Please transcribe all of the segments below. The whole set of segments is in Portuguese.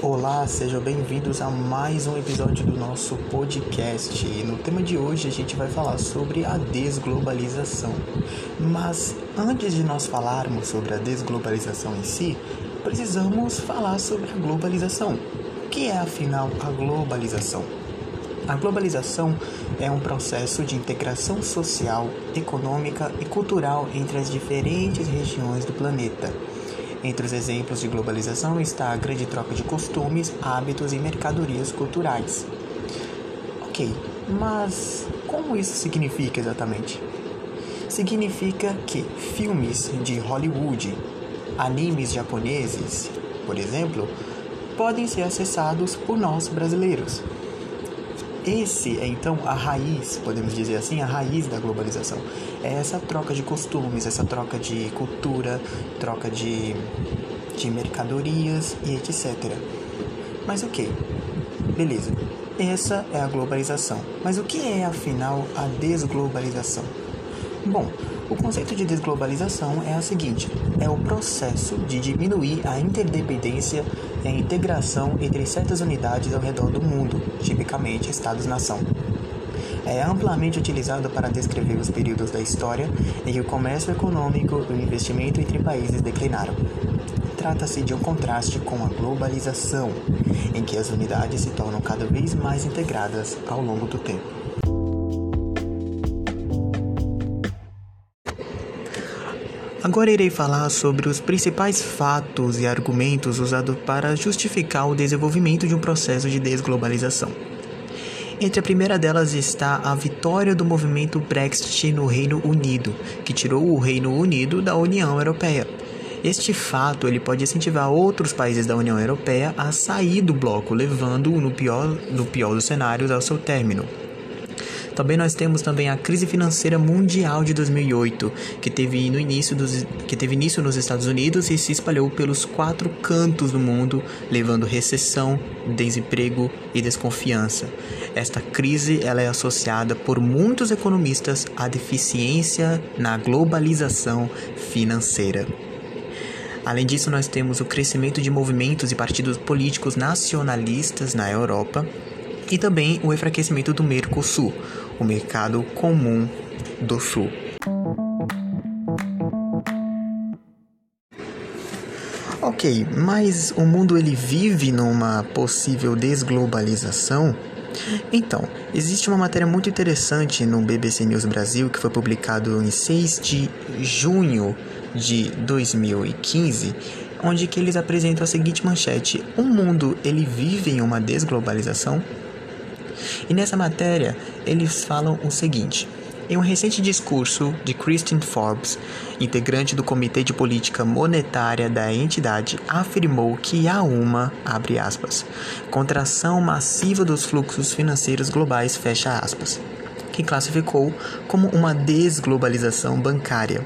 Olá, sejam bem-vindos a mais um episódio do nosso podcast. No tema de hoje a gente vai falar sobre a desglobalização. Mas antes de nós falarmos sobre a desglobalização em si, precisamos falar sobre a globalização. O que é afinal a globalização? A globalização é um processo de integração social, econômica e cultural entre as diferentes regiões do planeta entre os exemplos de globalização está a grande troca de costumes, hábitos e mercadorias culturais. Ok, mas como isso significa exatamente? Significa que filmes de Hollywood, animes japoneses, por exemplo, podem ser acessados por nós brasileiros. Esse é então a raiz, podemos dizer assim, a raiz da globalização. É essa troca de costumes, essa troca de cultura, troca de, de mercadorias e etc. Mas o que? Beleza. Essa é a globalização. Mas o que é afinal a desglobalização? Bom, o conceito de desglobalização é a seguinte: é o processo de diminuir a interdependência e a integração entre certas unidades ao redor do mundo, tipicamente estados-nação. É amplamente utilizado para descrever os períodos da história em que o comércio econômico e o investimento entre países declinaram. Trata-se de um contraste com a globalização, em que as unidades se tornam cada vez mais integradas ao longo do tempo. Agora irei falar sobre os principais fatos e argumentos usados para justificar o desenvolvimento de um processo de desglobalização. Entre a primeira delas está a vitória do movimento Brexit no Reino Unido, que tirou o Reino Unido da União Europeia. Este fato ele pode incentivar outros países da União Europeia a sair do bloco, levando-o no pior, no pior dos cenários ao seu término. Também nós temos também a crise financeira mundial de 2008, que teve, no início dos, que teve início nos Estados Unidos e se espalhou pelos quatro cantos do mundo, levando recessão, desemprego e desconfiança. Esta crise ela é associada por muitos economistas à deficiência na globalização financeira. Além disso, nós temos o crescimento de movimentos e partidos políticos nacionalistas na Europa e também o enfraquecimento do Mercosul, o mercado comum do Sul. Ok, mas o mundo ele vive numa possível desglobalização? Então, existe uma matéria muito interessante no BBC News Brasil que foi publicado em 6 de junho de 2015, onde que eles apresentam a seguinte manchete: "O mundo ele vive em uma desglobalização?" E nessa matéria, eles falam o seguinte: em um recente discurso de Christine Forbes, integrante do Comitê de Política Monetária da entidade, afirmou que há uma, abre aspas, contração massiva dos fluxos financeiros globais, fecha aspas, que classificou como uma desglobalização bancária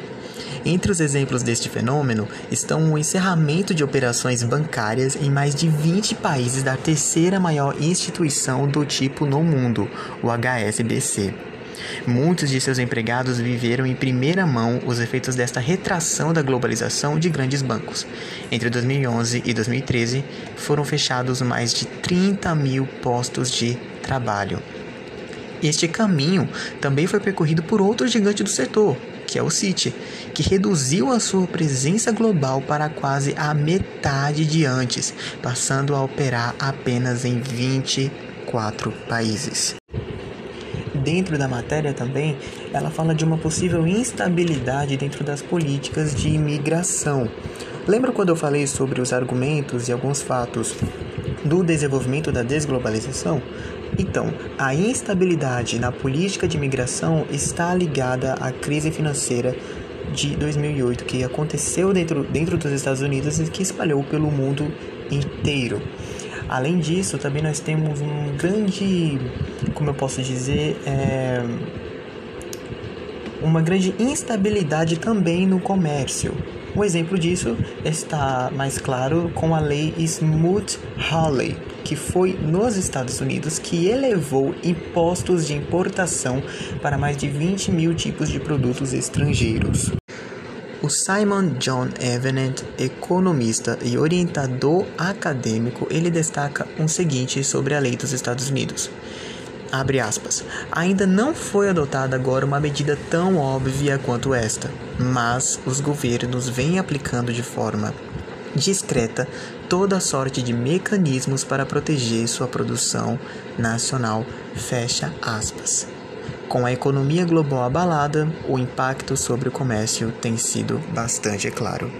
entre os exemplos deste fenômeno estão o encerramento de operações bancárias em mais de 20 países da terceira maior instituição do tipo no mundo, o HSBC. Muitos de seus empregados viveram em primeira mão os efeitos desta retração da globalização de grandes bancos. Entre 2011 e 2013, foram fechados mais de 30 mil postos de trabalho. Este caminho também foi percorrido por outro gigante do setor, que é o City, que reduziu a sua presença global para quase a metade de antes, passando a operar apenas em 24 países. Dentro da matéria também, ela fala de uma possível instabilidade dentro das políticas de imigração. Lembra quando eu falei sobre os argumentos e alguns fatos do desenvolvimento da desglobalização? Então, a instabilidade na política de imigração está ligada à crise financeira de 2008 que aconteceu dentro, dentro dos Estados Unidos e que espalhou pelo mundo inteiro. Além disso, também nós temos um grande, como eu posso dizer, é, uma grande instabilidade também no comércio. Um exemplo disso está mais claro com a lei Smoot-Hawley, que foi nos Estados Unidos que elevou impostos de importação para mais de 20 mil tipos de produtos estrangeiros. O Simon John Evenett, economista e orientador acadêmico, ele destaca um seguinte sobre a lei dos Estados Unidos. Aspas. Ainda não foi adotada agora uma medida tão óbvia quanto esta, mas os governos vêm aplicando de forma discreta toda sorte de mecanismos para proteger sua produção nacional. Fecha aspas. Com a economia global abalada, o impacto sobre o comércio tem sido bastante claro.